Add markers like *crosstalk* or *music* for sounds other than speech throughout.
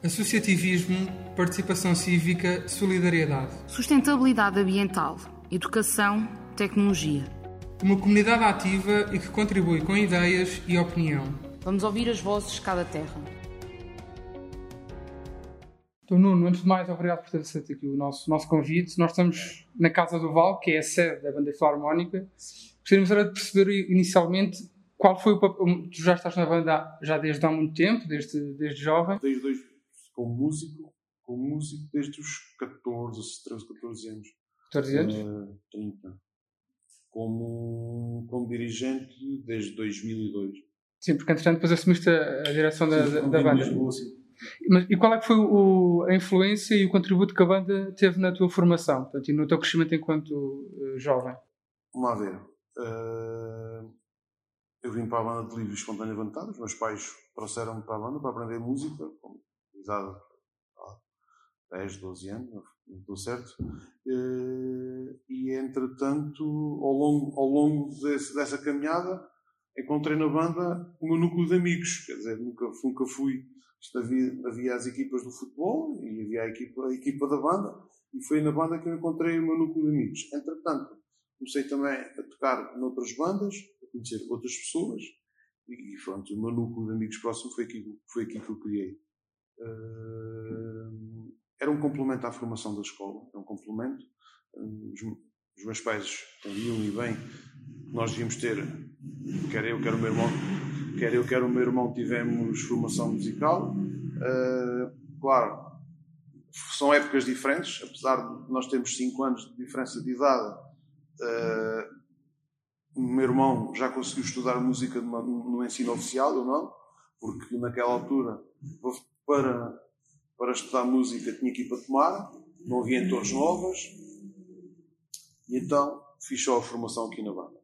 Associativismo, participação cívica, solidariedade. Sustentabilidade ambiental, educação, tecnologia. Uma comunidade ativa e que contribui com ideias e opinião. Vamos ouvir as vozes de cada terra. Então, Nuno, antes de mais, obrigado por ter aceito aqui o nosso, nosso convite. Nós estamos na Casa do Val, que é a sede da Banda Filarmónica. Gostaríamos era de perceber inicialmente qual foi o papel. Tu já estás na banda já desde há muito tempo, desde, desde jovem. Desde dois, como músico, como músico desde os 14, 13, 14 anos. 14 anos? Uh, 30. Como, como dirigente desde 2002. Sim, porque entretanto depois assumiste a, a direção da, sim, da, da banda. Lisboa, sim. Mas, e qual é que foi o, a influência e o contributo que a banda teve na tua formação portanto, e no teu crescimento enquanto uh, jovem? Vamos lá ver. Uh, eu vim para a banda de livre espontânea vontade. Os meus pais trouxeram-me para a banda para aprender música, como idade há 10, 12 anos, não estou certo. E, entretanto, ao longo, ao longo desse, dessa caminhada, encontrei na banda o meu núcleo de amigos. Quer dizer, nunca, nunca fui. Havia, havia as equipas do futebol e havia a equipa, a equipa da banda, e foi na banda que eu encontrei o meu núcleo de amigos. Entretanto, comecei também a tocar noutras bandas, a conhecer outras pessoas, e pronto, o meu núcleo de amigos próximo foi aqui, foi aqui que eu criei. Uh, era um complemento à formação da escola, era um complemento. Uh, os, os, meus pais entendiam e bem nós devíamos ter, quer eu, quer o meu irmão, quer eu, quer o meu irmão, tivemos formação musical. Uh, claro, são épocas diferentes, apesar de nós termos 5 anos de diferença de idade. o meu irmão já conseguiu estudar música no ensino oficial, eu não, porque naquela altura para, para estudar música tinha que ir para Tomar, não havia entornos novas, e então fiz só a formação aqui na banda.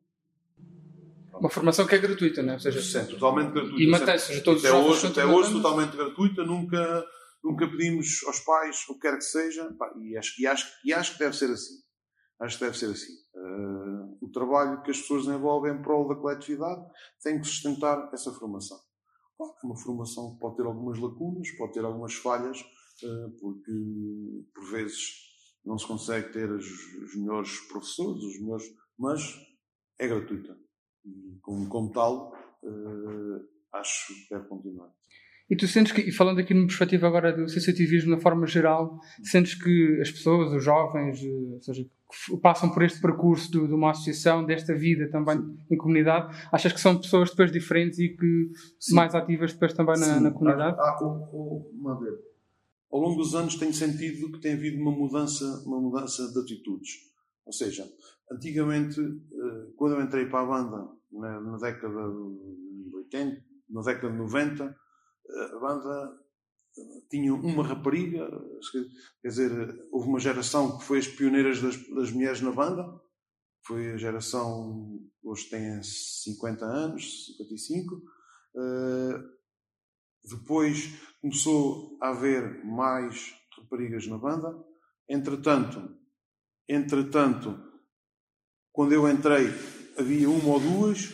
Uma formação que é gratuita, não é? Ou seja, Sim, totalmente gratuita. E mantém-se, todos até hoje, até hoje totalmente gratuita, nunca, nunca pedimos aos pais o que quer que seja, e, acho, e, acho, e acho que deve ser assim. Acho que deve ser assim. Uh, o trabalho que as pessoas desenvolvem em prol da coletividade tem que sustentar essa formação. É uma formação pode ter algumas lacunas, pode ter algumas falhas, eh, porque por vezes não se consegue ter os, melhores professores, os melhores, mas é gratuita. Como, como tal, eh, acho que deve continuar. E tu sentes que, e falando aqui numa perspectiva agora do associativismo na forma geral, sentes que as pessoas, os jovens, eh, ou seja, que passam por este percurso de, de, uma associação, desta vida também em comunidade, achas que são pessoas depois diferentes e que Sim. mais ativas depois também na, na comunidade? Ah, ah, ver. Ao longo dos anos tenho sentido que tem havido uma mudança, uma mudança de atitudes. Ou seja, antigamente, eh, quando eu entrei para a banda, na, na década de 80, na década de 90, a banda tinha uma rapariga, quer dizer, houve uma geração que foi as pioneiras das, das mulheres na banda, foi a geração, hoje tem 50 anos, 55. Uh, depois começou a haver mais raparigas na banda. Entretanto, entretanto, quando eu entrei, havia uma ou duas,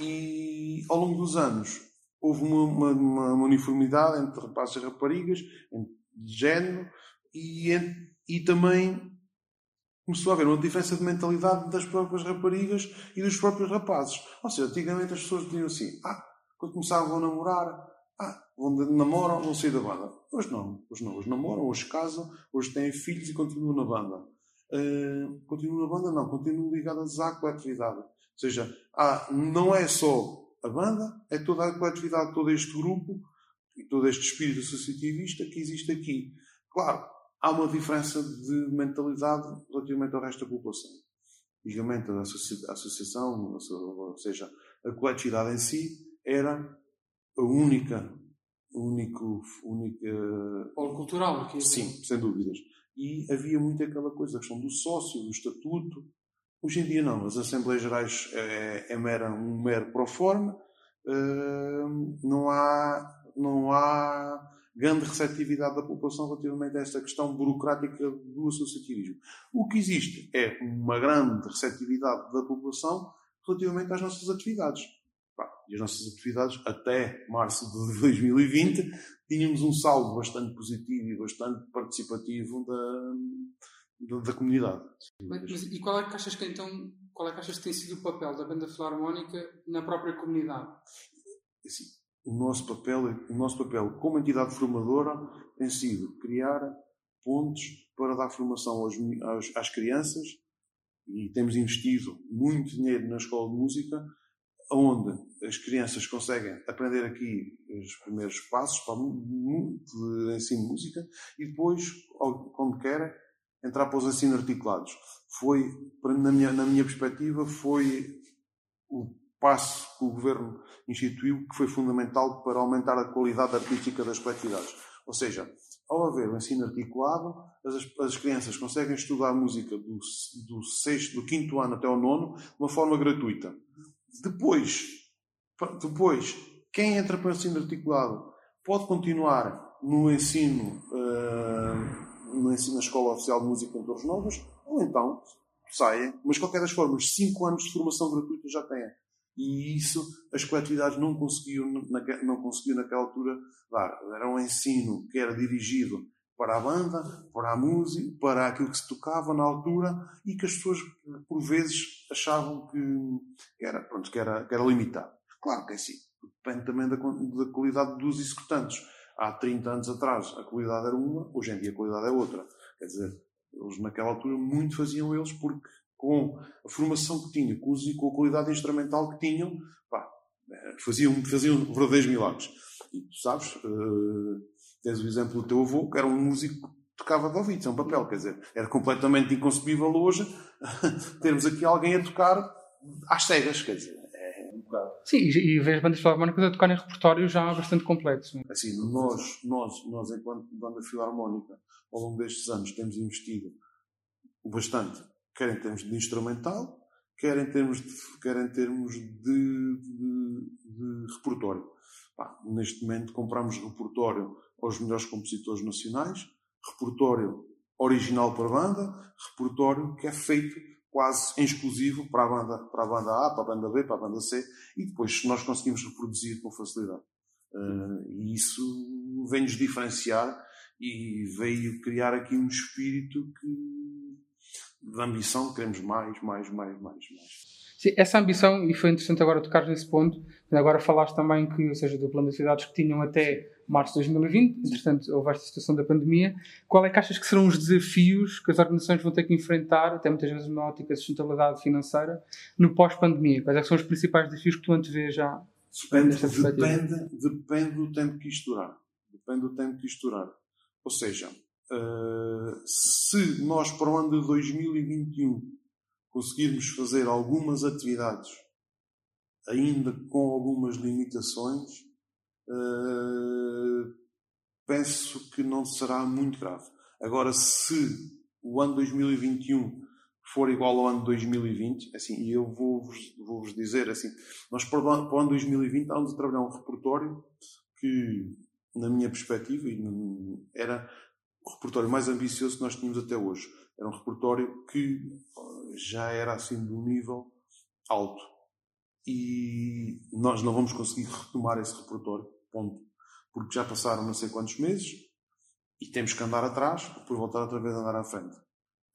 e ao longo dos anos houve uma, uma, uma, uniformidade entre rapazes e raparigas, de género, e, e também começou a haver uma diferença de mentalidade das próprias raparigas e dos próprios rapazes. Ou seja, antigamente as pessoas diziam assim: ah, quando começavam a namorar, ah, vão namoram, vão sair da banda. Hoje não, hoje não, hoje namoram, hoje casam, hoje têm filhos e continuam na banda. Uh, continuam na banda? Não, continuam ligadas à coletividade. Ou seja, ah, não é só a banda é toda a coletividade, todo este grupo e todo este espírito associativista que existe aqui. Claro, há uma diferença de mentalidade relativamente ao resto da população. Antigamente, a associação, ou seja, a coletividade em si, era a única, único, única. Polo cultural aqui. Sim, sem dúvidas. E havia muito aquela coisa, a questão do sócio, do estatuto, Hoje em dia não, as Assembleias Gerais é, é mera, um mero pro forma, uh, não, há, não há grande receptividade da população relativamente a esta questão burocrática do associativismo. O que existe é uma grande receptividade da população relativamente às nossas atividades. e as nossas atividades, até março de *laughs* 2020, tínhamos um saldo bastante positivo e bastante participativo da, da, da comunidade. Mas, e qual é que achas que então, qual é que achas que tem sido o papel da banda filarmónica na própria comunidade? Assim, o nosso papel, o nosso papel como entidade formadora tem sido criar pontos para dar formação aos, às, às crianças e temos investido muito dinheiro na escola de música onde as crianças conseguem aprender aqui os primeiros passos para de ensino de música e depois, quando querem, entrar para os ensinos articulados. Foi, na minha, na minha perspectiva, foi o passo que o Governo instituiu que foi fundamental para aumentar a qualidade artística das coletividades. Ou seja, ao haver o ensino articulado, as, as crianças conseguem estudar música do, do, sexto, do quinto ano até ao nono de uma forma gratuita. Depois, depois quem entra para o ensino articulado pode continuar no ensino, uh, ensino na Escola Oficial de Música em Torres Novas, ou então saem, mas de qualquer das formas, 5 anos de formação gratuita já têm. E isso as coletividades não conseguiam, não conseguiam naquela altura dar. Era um ensino que era dirigido para a banda, para a música, para aquilo que se tocava na altura e que as pessoas, por vezes, achavam que era, pronto, que era, que era limitado. Claro que é assim. Depende também da, da qualidade dos executantes. Há 30 anos atrás a qualidade era uma, hoje em dia a qualidade é outra. Quer dizer, eles naquela altura muito faziam eles porque com a formação que tinham, com, a qualidade instrumental que tinham, pá, faziam, faziam verdadeiros milagres. E tu sabes, uh, Tens o exemplo do teu avô, que era um músico que tocava de ouvidos, é um papel, quer dizer, era completamente inconcebível hoje *laughs* termos aqui alguém a tocar às cegas, quer dizer. Sim, e, vês bandas filarmónicas a tocar em repertórios já bastante complexos. É? Assim, nós, nós, nós, enquanto banda filarmónica, ao longo destes anos, temos investido bastante, quer em termos de instrumental, quer em termos de, quer em termos de, de, de repertório. Pá, neste momento compramos repertório aos melhores compositores nacionais, repertório original para banda, repertório que é feito quase exclusivo para a banda, para a banda A, para a banda B, para a banda C, e depois nós conseguimos reproduzir com facilidade. Uh, e isso vem-nos diferenciar e veio criar aqui um espírito que, de ambição, queremos mais, mais, mais, mais, mais. Sim, essa ambição, e foi interessante agora tocar nesse ponto, agora falaste também que, ou seja, do plano das cidades que tinham até março de 2020, entretanto houve esta situação da pandemia, qual é que achas que serão os desafios que as organizações vão ter que enfrentar, até muitas vezes numa ótica de sustentabilidade financeira, no pós-pandemia? Quais é são os principais desafios que tu antevês já? Depende, depende, depende do tempo que isto durar. Depende do tempo que isto durar. Ou seja, uh, se nós para o ano de 2021 conseguirmos fazer algumas atividades ainda com algumas limitações, uh, penso que não será muito grave. Agora, se o ano 2021 for igual ao ano 2020, assim, e eu vou-vos vou -vos dizer assim, nós para o, ano, para o ano 2020 estamos a trabalhar um repertório que, na minha perspectiva, era repertório mais ambicioso que nós tínhamos até hoje. Era um repertório que já era assim de um nível alto. E nós não vamos conseguir retomar esse repertório, ponto. Porque já passaram não sei quantos meses e temos que andar atrás depois voltar outra vez a andar à frente.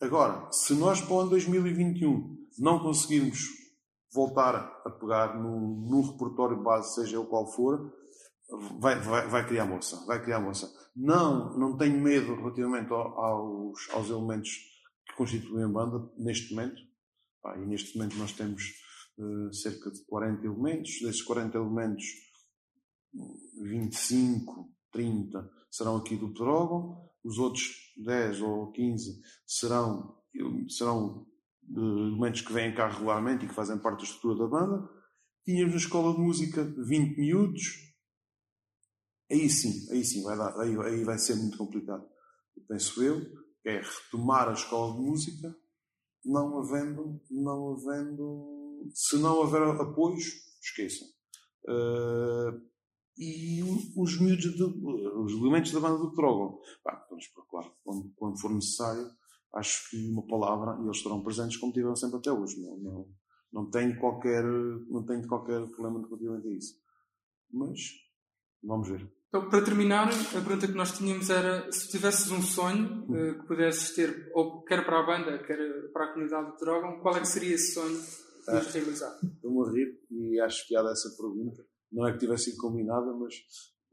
Agora, se nós para o ano 2021 não conseguirmos voltar a pegar no, no repertório base, seja o qual for, vai, vai, vai criar moça. Vai criar moça. Não, não tenho medo relativamente aos, aos elementos que constituem a banda neste momento. E neste momento nós temos uh, cerca de 40 elementos. Desses 40 elementos, 25, 30 serão aqui do Pedrógão. Os outros 10 ou 15 serão, serão uh, elementos que vêm cá regularmente e que fazem parte da estrutura da banda. Tínhamos na escola de música 20 miúdos. Aí sim, aí sim vai dar, aí, aí vai ser muito complicado. Penso eu, é retomar a escola de música, não havendo, não havendo, se não houver apoios, esqueçam. Uh, e os miúdos, de, os elementos da banda do Trogon, vamos para claro, quando, quando, for necessário, acho que uma palavra, e eles estarão presentes como tiveram sempre até hoje. Não, não, Não tenho qualquer, não tenho qualquer problema relativamente a isso. Mas, vamos ver. Então, para terminar, a pergunta que nós tínhamos era se tivesses um sonho uh, que pudesses ter, ou quer para a banda, quer para a comunidade de Drogon, qual é que seria esse sonho que ah, realizar? Estou-me a rir e acho piada essa pergunta. Não é que tivesse sido combinada, mas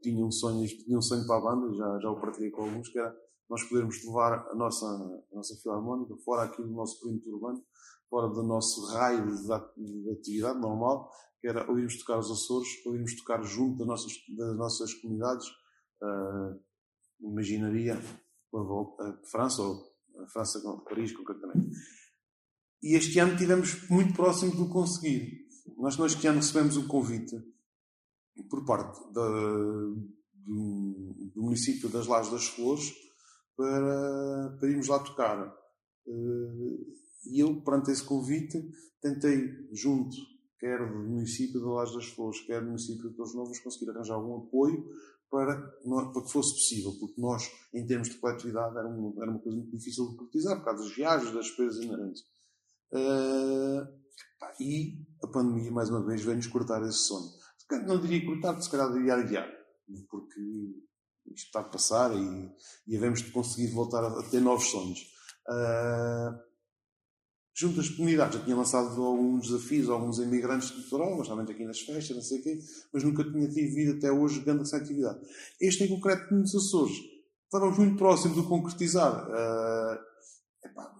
tinha um sonho, tinha um sonho para a banda, já, já o partilhei com alguns, que era nós podermos levar a nossa, a nossa filarmónica fora aqui do nosso perímetro urbano, fora do nosso raio de, de atividade normal, que era ouvirmos tocar os Açores, ouvirmos tocar junto das nossas, das nossas comunidades, uh, imaginaria a França ou a França, Paris, concretamente. E este ano tivemos muito próximo do conseguir. Nós, nós este ano recebemos um convite por parte da, do, do, município das Lajes das Flores para, para irmos lá tocar. Uh, e eu, perante esse convite, tentei, junto, quer do município de Lajes das Flores, quer do município de Torres Novos, conseguir arranjar algum apoio para, para que fosse possível, porque nós, em termos de coletividade, era uma, era uma coisa muito difícil de concretizar, por causa das viagens, das despesas inerentes. Uh, e a pandemia, mais uma vez, veio-nos cortar esse sonho. Não diria cortar, se calhar diria aliviar, porque isto está a passar e, e havemos de conseguir voltar a, ter novos sonhos. Uh, junto às comunidades, já tinha lançado alguns desafios a alguns imigrantes de litoral, mas também aqui nas festas, não sei o quê, mas nunca tinha tido até hoje grande essa atividade. Este em concreto nos Açores, estávamos muito próximos de concretizar. Uh, epá,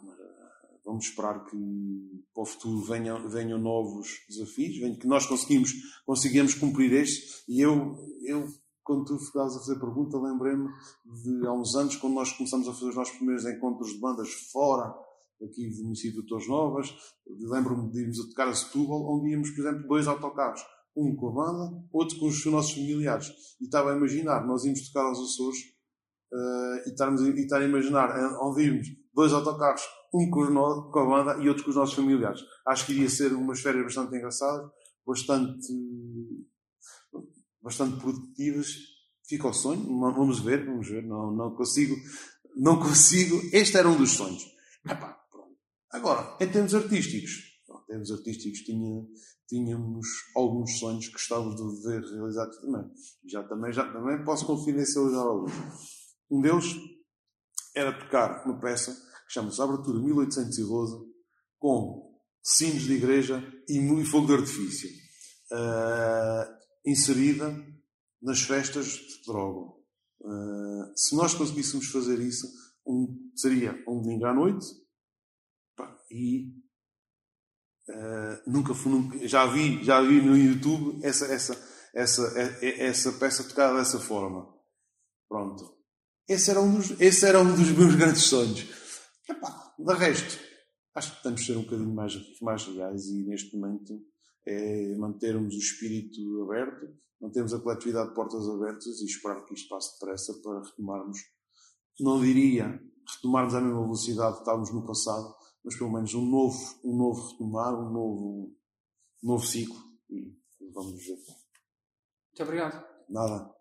vamos esperar que para o futuro venham, venham novos desafios, que nós conseguimos, conseguimos cumprir este, e eu, eu quando tu estavas a fazer pergunta, lembrei-me de há uns anos, quando nós começamos a fazer os nossos primeiros encontros de bandas fora aqui do município de Torres Novas. Lembro-me de irmos a tocar a Setúbal, onde íamos, por exemplo, dois autocarros. Um com a banda, outro com os nossos familiares. E estava a imaginar, nós íamos tocar aos Açores uh, e, estar a imaginar eh, onde íamos dois autocarros, um com, com a banda e outro com os nossos familiares. Acho que iria ser umas férias bastante engraçadas, bastante bastante produtivas. Fica ao sonho, vamos ver, vamos ver. Não, não consigo, não consigo. Este era um dos sonhos. Epá, Agora, em termos artísticos, em termos artísticos tinha, tínhamos alguns sonhos que gostávamos de ver realizados também. Já também, já também posso confidencializar alguns. Um deles era tocar uma peça que chama-se Abertura 1812 com sinos de igreja e fogo de artifício. Uh, inserida nas festas de droga. Uh, se nós conseguíssemos fazer isso, um, seria um domingo à noite e uh, nunca fui, nunca, já vi, já vi no YouTube essa, essa, essa, essa peça tocada dessa forma. Pronto. Esse era um dos, esse era um dos *laughs* meus grandes sonhos. Epá, de resto, acho que temos de ser um bocadinho mais, mais legais e neste momento é mantermos o espírito aberto, mantermos a coletividade de portas abertas e esperar que isto passe depressa para retomarmos, não diria retomarmos à mesma velocidade que estávamos no passado, mas pelo menos um novo, um novo retomar, um novo, um novo ciclo e vamos ver. Muito obrigado. Nada.